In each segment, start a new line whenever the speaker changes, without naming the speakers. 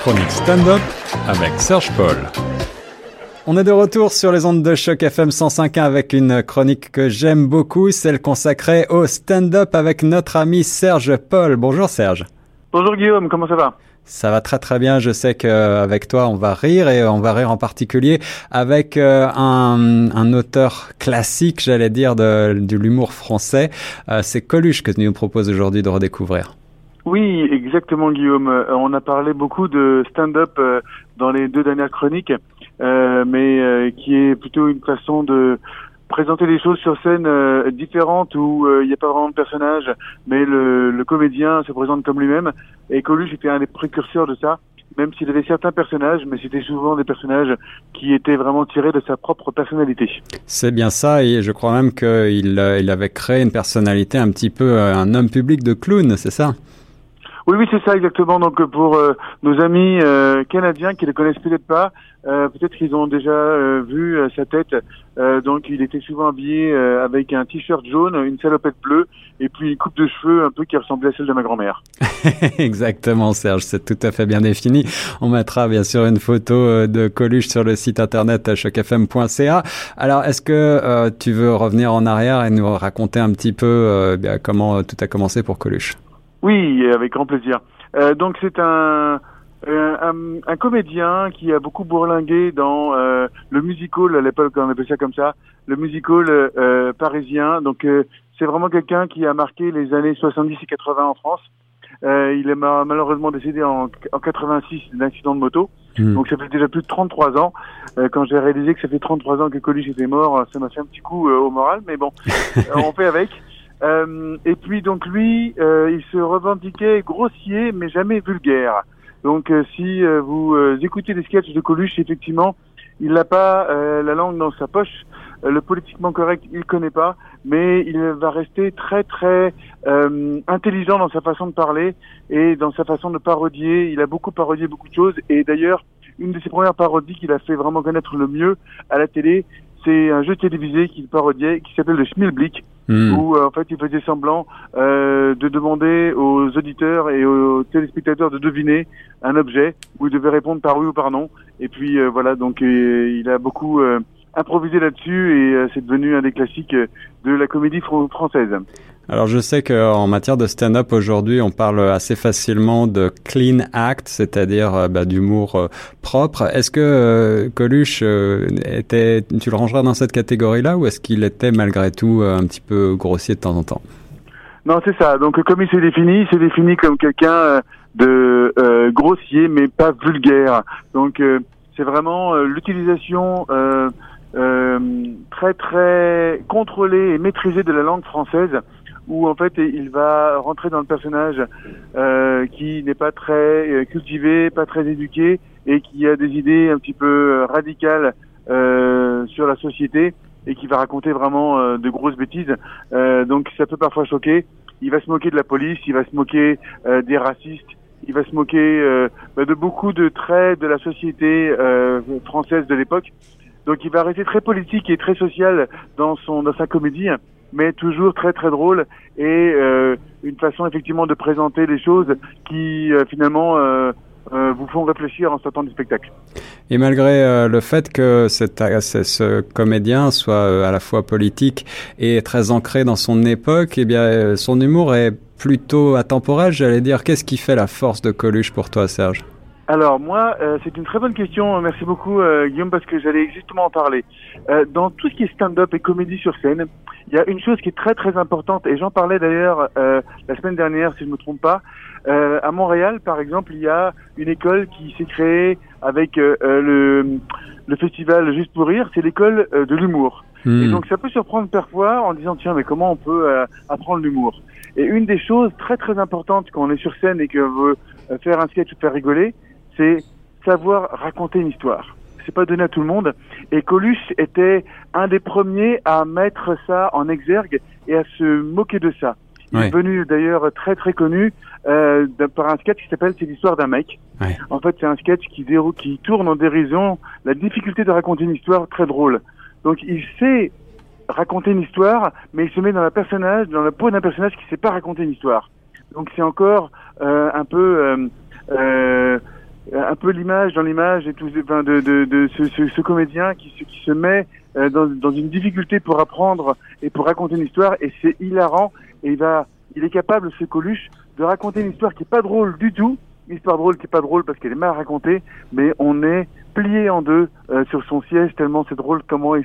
chronique stand-up avec Serge Paul. On est de retour sur les ondes de choc FM 105.1 avec une chronique que j'aime beaucoup, celle consacrée au stand-up avec notre ami Serge Paul. Bonjour Serge.
Bonjour Guillaume, comment ça va?
Ça va très très bien. Je sais qu'avec toi, on va rire et on va rire en particulier avec euh, un, un, auteur classique, j'allais dire, de, de l'humour français. Euh, c'est Coluche que tu nous proposes aujourd'hui de redécouvrir.
Oui, exactement Guillaume. Euh, on a parlé beaucoup de stand-up dans les deux dernières chroniques, mais qui est plutôt une façon de présenter les choses sur scène euh, différentes où il n'y a pas vraiment de personnage, mais le, le comédien se présente comme lui-même. Et Coluche était un des précurseurs de ça, même s'il avait certains personnages, mais c'était souvent des personnages qui étaient vraiment tirés de sa propre personnalité.
C'est bien ça, et je crois même qu'il il avait créé une personnalité un petit peu euh, un homme public de clown, c'est ça?
Oui, oui, c'est ça exactement. Donc pour euh, nos amis euh, canadiens qui ne connaissent peut-être pas, euh, peut-être qu'ils ont déjà vu sa tête. donc il était souvent habillé avec un t-shirt jaune, une salopette bleue et puis une coupe de cheveux un peu qui ressemblait à celle de ma grand-mère.
exactement, Serge, c'est tout à fait bien défini. On mettra bien sûr une photo de Coluche sur le site internet chocfm.ca. Alors, est-ce que tu veux revenir en arrière et nous raconter un petit peu comment tout a commencé pour Coluche?
Oui, avec grand plaisir. Euh, donc c'est un, un, un, comédien qui a beaucoup bourlingué dans euh, le musical, à l'époque on appelait ça comme ça, le musical euh, parisien. Donc euh, c'est vraiment quelqu'un qui a marqué les années 70 et 80 en France. Euh, il est malheureusement décédé en, en 86 d'un accident de moto. Hmm. Donc ça fait déjà plus de 33 ans. quand j'ai réalisé que ça fait 33 ans que Coluche était mort, ça m'a fait un petit coup au moral, mais bon, on fait avec. Euh, et puis donc lui, euh, il se revendiquait grossier mais jamais vulgaire. Donc euh, si euh, vous écoutez les sketchs de Coluche, effectivement, il n'a pas la langue dans sa poche. le politiquement correct, il connaît pas, mais il va rester très très intelligent dans sa façon de parler et dans sa façon de parodier. Il a beaucoup parodié beaucoup de choses et d'ailleurs une de ses premières parodies qu'il a fait vraiment connaître le mieux à la télé, c'est un jeu télévisé qu'il parodiait qui s'appelle le Schmilblick Hmm. où euh, en fait il faisait semblant euh, de demander aux auditeurs et aux téléspectateurs de deviner un objet où il devait répondre par oui ou par non. Et puis euh, voilà, donc il a beaucoup improvisé là-dessus et c'est devenu un des classiques de la comédie française.
Alors je sais qu'en matière de stand-up aujourd'hui, on parle assez facilement de clean act, c'est-à-dire euh, bah, d'humour euh, propre. Est-ce que euh, Coluche était, tu le rangeras dans cette catégorie-là, ou est-ce qu'il était malgré tout un petit peu grossier de temps en temps?
Non, c'est ça. Donc comme il s'est défini, il s'est défini comme quelqu'un de grossier, mais pas vulgaire. Donc c'est vraiment l'utilisation très très contrôlée et maîtrisée de la langue française où en fait il va rentrer dans le personnage euh, qui n'est pas très euh, cultivé, pas très éduqué et qui a des idées un petit peu euh, radicales euh, sur la société et qui va raconter vraiment euh, de grosses bêtises. Donc ça peut parfois choquer. Il va se moquer de la police, il va se moquer des racistes, il va se moquer bah, de beaucoup de traits de la société française de l'époque. Donc il va rester très politique et très social dans son dans sa comédie mais toujours très très drôle et euh, une façon effectivement de présenter les choses qui euh, finalement euh, euh, vous font réfléchir en sortant du spectacle.
Et malgré euh, le fait que cet, ce comédien soit à la fois politique et très ancré dans son époque, eh bien son humour est plutôt atemporel, j'allais dire. Qu'est-ce qui fait la force de Coluche pour toi, Serge?
Alors moi, euh, c'est une très bonne question. Merci beaucoup euh, Guillaume parce que j'allais justement en parler. Euh, dans tout ce qui est stand-up et comédie sur scène, il y a une chose qui est très très importante et j'en parlais d'ailleurs la semaine dernière si je ne me trompe pas. à Montréal, par exemple, il y a une école qui s'est créée avec le, le festival Juste pour rire. C'est l'école de l'humour. Hmm. Et donc ça peut surprendre parfois en disant tiens mais comment on peut apprendre l'humour? Et une des choses très très importantes quand on est sur scène et qu'on veut faire un sketch ou faire rigoler, c'est savoir raconter une histoire. C'est pas donné à tout le monde. Et Coluche était un des premiers à mettre ça en exergue et à se moquer de ça. Il est devenu d'ailleurs très très connu euh, par un sketch qui s'appelle C'est l'histoire d'un mec. En fait, c'est un sketch qui, qui tourne en dérision la difficulté de raconter une histoire très drôle. Donc, il sait raconter une histoire, mais il se met dans la personnage, dans la peau d'un personnage qui sait pas raconter une histoire. Donc, c'est encore euh, un peu euh, euh un peu l'image dans l'image et tout, enfin, de, de, de ce, ce, ce, comédien qui, se, qui se met dans, dans une difficulté pour apprendre et pour raconter une histoire et c'est hilarant et il va, il est capable, ce Coluche, de raconter une histoire qui est pas drôle du tout, une histoire drôle qui est pas drôle parce qu'elle est mal racontée, mais on est plié en deux sur son siège tellement c'est drôle comment il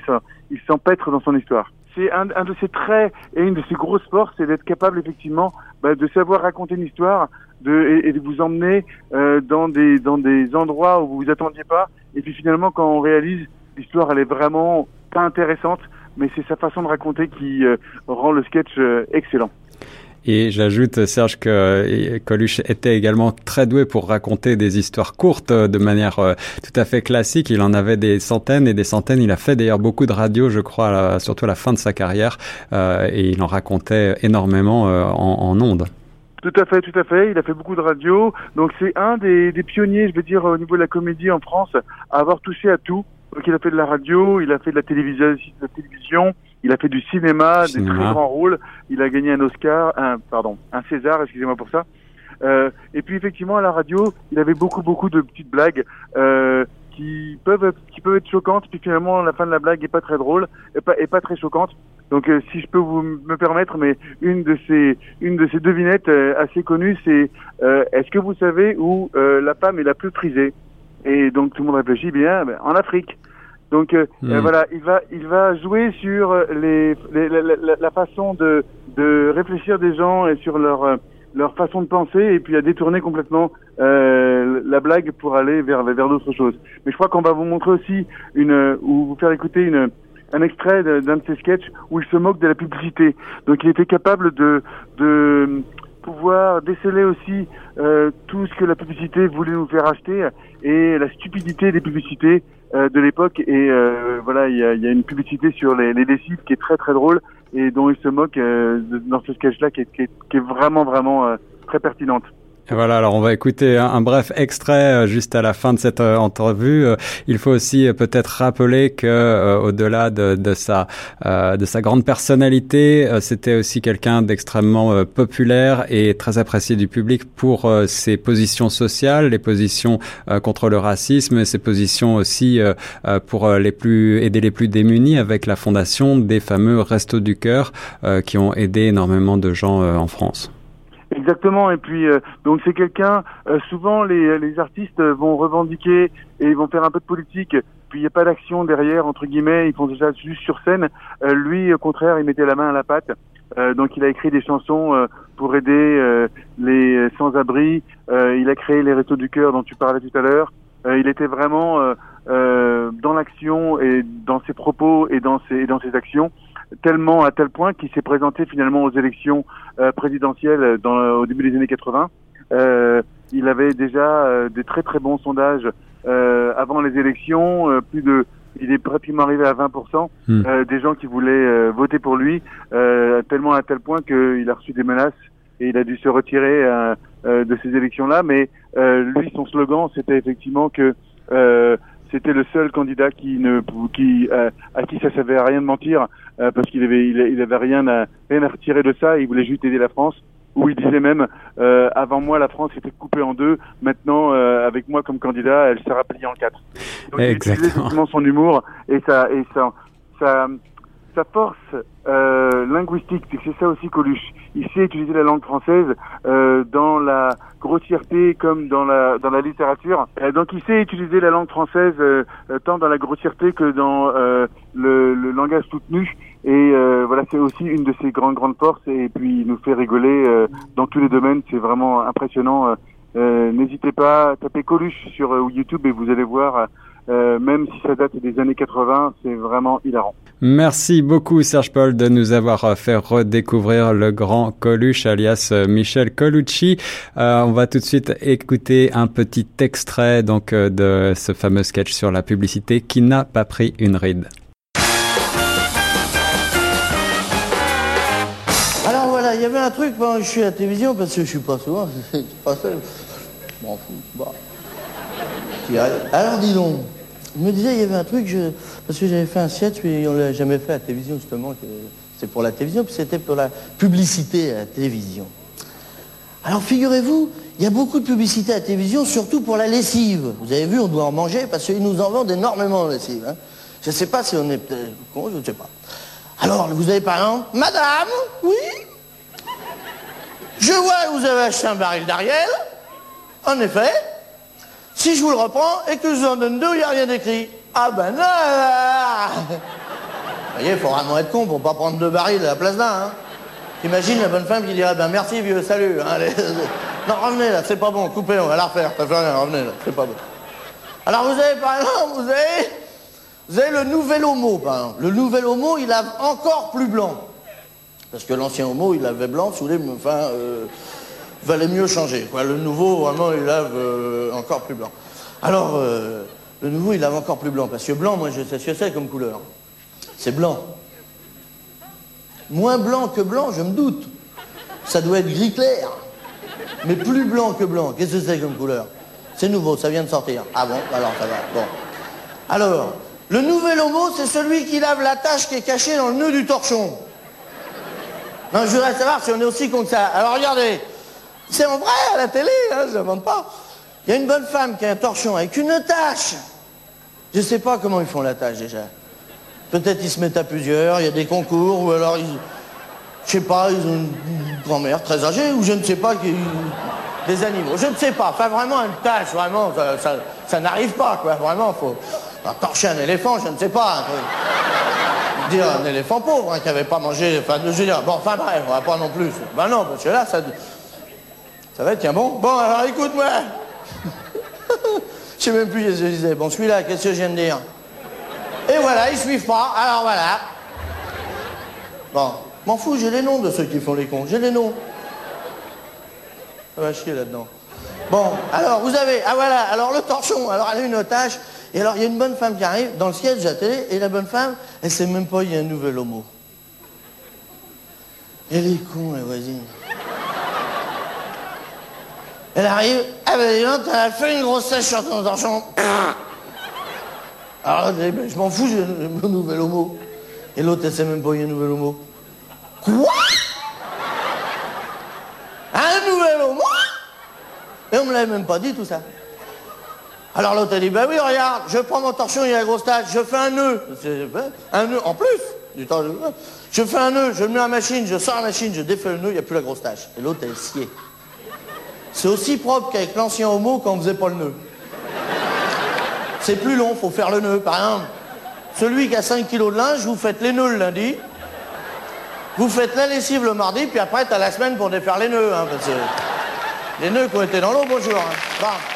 s'empêtre dans son histoire c'est un, de ses traits et une de ses grosses forces, c'est d'être capable effectivement bah, de savoir raconter une histoire de, et, de vous emmener euh, dans, des, dans des endroits où vous vous attendiez pas. Et puis finalement, quand on réalise l'histoire, elle est vraiment pas intéressante, mais c'est sa façon de raconter qui euh, rend le sketch euh, excellent.
Et j'ajoute, Serge, que Coluche était également très doué pour raconter des histoires courtes euh, de manière euh, tout à fait classique. Il en avait des centaines et des centaines. Il a fait d'ailleurs beaucoup de radio, je crois, surtout à la fin de sa carrière. Euh, et il en racontait énormément en, ondes.
Tout à fait, tout à fait. Il a fait beaucoup de radio. Donc c'est un des, pionniers, je veux dire, au niveau de la comédie en France, à avoir touché à tout. Donc il a fait de la radio, il a fait de la télévision il a fait du cinéma, des très grands rôles. Il a gagné un Oscar, un pardon, un César, excusez-moi pour ça. Euh, et puis effectivement à la radio, il avait beaucoup beaucoup de petites blagues euh, qui peuvent qui peuvent être choquantes. Puis finalement la fin de la blague est pas très drôle, et pas est pas très choquante. Donc euh, si je peux vous me permettre, mais une de ces une de ces devinettes euh, assez connues, c'est euh, est-ce que vous savez où la femme est la plus prisée? Et donc tout le monde réfléchit bien, ben, en Afrique. Donc euh, hmm. euh, voilà, il va il va jouer sur les, les la, la, façon de de réfléchir des gens et sur leur euh, leur façon de penser et puis à détourner complètement euh, la blague pour aller vers vers d'autres choses. Mais je crois qu'on va vous montrer aussi une ou vous faire écouter une un extrait d'un de ses sketchs où il se moque de la publicité. Donc il était capable de de pouvoir déceler aussi euh, tout ce que la publicité voulait nous faire acheter et la stupidité des publicités euh, de l'époque. Et euh, voilà, il y a, une publicité sur les, les qui est très très drôle et dont il se moque euh, dans ce sketch-là qui qui, qui est vraiment vraiment très pertinente.
Voilà, alors on va écouter un, bref extrait euh, juste à la fin de cette euh, entrevue. Euh, il faut aussi peut-être rappeler que au-delà de, de, sa de sa grande personnalité, c'était aussi quelqu'un d'extrêmement populaire et très apprécié du public pour ses positions sociales, les positions contre le racisme, ses positions aussi pour les plus aider les plus démunis avec la fondation des fameux Restos du cœur qui ont aidé énormément de gens en France.
Exactement. Et puis euh, donc c'est quelqu'un. Euh, souvent les, les artistes vont revendiquer et vont faire un peu de politique. Puis il n'y a pas d'action derrière entre guillemets. Ils font déjà juste sur scène. Euh, lui au contraire, il mettait la main à la pâte. donc il a écrit des chansons pour aider les sans-abri. il a créé les Restos du cœur dont tu parlais tout à l'heure. il était vraiment dans l'action et dans ses propos et dans ses, et dans ses actions tellement à tel point qu'il s'est présenté finalement aux élections euh, présidentielles dans, au début des années 80. Euh, il avait déjà euh, des très très bons sondages euh, avant les élections, plus de il est pratiquement arrivé à 20% hmm. des gens qui voulaient voter pour lui, tellement à tel point qu'il a reçu des menaces et il a dû se retirer de ces élections-là. Mais lui, son slogan, c'était effectivement que c'était le seul candidat qui ne qui à qui ça savait rien de mentir euh, parce qu'il avait il, avait rien à rien à retirer de ça. Il voulait juste aider la France. Où il disait même euh, avant moi la France était coupée en deux. Maintenant euh, avec moi comme candidat, elle sera pliée en quatre.
Donc, Exactement.
Il son humour et ça et ça ça sa force euh, linguistique, c'est ça aussi Coluche. Il sait utiliser la langue française euh, dans la grossièreté comme dans la dans la littérature. Euh, donc il sait utiliser la langue française euh, euh, tant dans la grossièreté que dans le, le, langage soutenu. Et voilà, c'est aussi une de ses grandes grandes forces. Et puis il nous fait rigoler dans tous les domaines. C'est vraiment impressionnant. N'hésitez pas, tapez Coluche sur YouTube et vous allez voir euh, même si ça date des années 80, c'est vraiment hilarant.
Merci beaucoup Serge Paul de nous avoir fait redécouvrir le grand Coluche alias euh, Michel Colucci. Euh, on va tout de suite écouter un petit extrait donc euh, de ce fameux sketch sur la publicité qui n'a pas pris une ride.
Alors voilà, il y avait un truc quand je suis à la télévision parce que je suis pas souvent, c'est pas ça. M'en fous. Bah. Alors dis donc, je me disais, il y avait un truc, parce que j'avais fait un sketch, puis on l'a jamais fait à la télévision, justement. C'est pour la télévision, puis c'était pour la publicité à la télévision. Alors figurez-vous, il y a beaucoup de publicité à la télévision, surtout pour la lessive. Vous avez vu, on doit en manger parce qu'ils nous en vendent énormément de lessive. hein. Je ne sais pas si on est peut-être con, je ne sais pas. Alors, vous avez par exemple, Madame, oui Je vois que vous avez acheté un baril d'Ariel. En effet, si je vous le reprends et que je vous en donne deux, il n'y a rien d'écrit. Ah ben non Vous voyez, il faut vraiment être con pour pas prendre deux barils à la place d'un. Hein. T'imagines la bonne femme qui dirait, ben merci vieux, salut. hein. Non, revenez là, c'est pas bon, coupez, on va la refaire. Ça fait rien, revenez là, c'est pas bon. Alors vous avez par exemple, vous avez, vous avez le nouvel homo, par exemple. Le nouvel homo, il lave encore plus blanc. Parce que l'ancien homo, il lavait blanc, voulez, mais enfin, euh, valait mieux changer. Quoi. Le nouveau, vraiment, il lave euh, encore plus blanc. Alors, euh, le nouveau, il lave encore plus blanc. Parce que blanc, moi, je sais ce que c'est comme couleur. C'est blanc. Moins blanc que blanc, je me doute. Ça doit être gris clair. Mais plus blanc que blanc, qu'est-ce que c'est comme couleur? C'est nouveau, ça vient de sortir. Ah bon Alors, ça va. Bon. Alors, le nouvel homo, c'est celui qui lave la tache qui est cachée dans le nœud du torchon. Non, je voudrais savoir si on est aussi con que ça. Alors regardez, c'est en vrai à la télé, hein, je n'invente pas. Il y a une bonne femme qui a un torchon avec une tache. Je sais pas comment ils font la tâche déjà. Peut-être ils se mettent à plusieurs, il y a des concours, ou alors ils. Je sais pas, ils ont une grand-mère très âgée, ou je ne sais pas, des animaux. Je ne sais pas. Enfin vraiment une tâche, vraiment, ça, n'arrive pas, quoi. Vraiment, faut. Torcher un éléphant, je ne sais pas. truc. Dire un éléphant pauvre, hein, qui n'avait pas mangé. Enfin, je bon, enfin bref, on va pas non plus. Ben non, parce que là, ça. Ça va tiens bon. Bon, alors écoute-moi. Je sais même plus ce que je disais. Bon, celui-là, qu'est-ce que je viens de dire? Et voilà, ils suivent pas. Alors voilà. Bon, m'en fous, j'ai les noms de ceux qui font les cons. J'ai les noms. Ça va chier là-dedans. Bon, alors vous avez, ah voilà, alors le torchon, alors elle a une tâche, et alors il y a une bonne femme qui arrive dans le siège de la télé, et la bonne femme, elle sait même pas, il y a un nouvel homo. Elle est con, la voisine. Elle arrive, ah ben dis donc, t'as fait une grosse tâche sur ton torchon. Alors, elle dit, ben, je m'en fous, j'ai un nouvel homo. Et l'autre, elle sait même pas, il y a un nouvel homo. Quoi? Un nouvel homo? Et on me l'avait même pas dit tout ça. Alors l'autre a dit, ben oui, regarde, je prends mon torchon, il y a la grosse tache, je fais un nœud. Un nœud en plus. Du temps, je fais un nœud, je mets la machine, je sors la machine, je défais le nœud, il n'y a plus la grosse tache. Et l'autre, elle sciée. C'est aussi propre qu'avec l'ancien homo quand on faisait pas le nœud. C'est plus long, faut faire le nœud. Par exemple, celui qui a 5 kilos de linge, vous faites les nœuds le lundi, vous faites la lessive le mardi, puis après, t'as la semaine pour défaire les nœuds. hein, parce les nœuds qui ont été dans l'eau, bonjour. hein.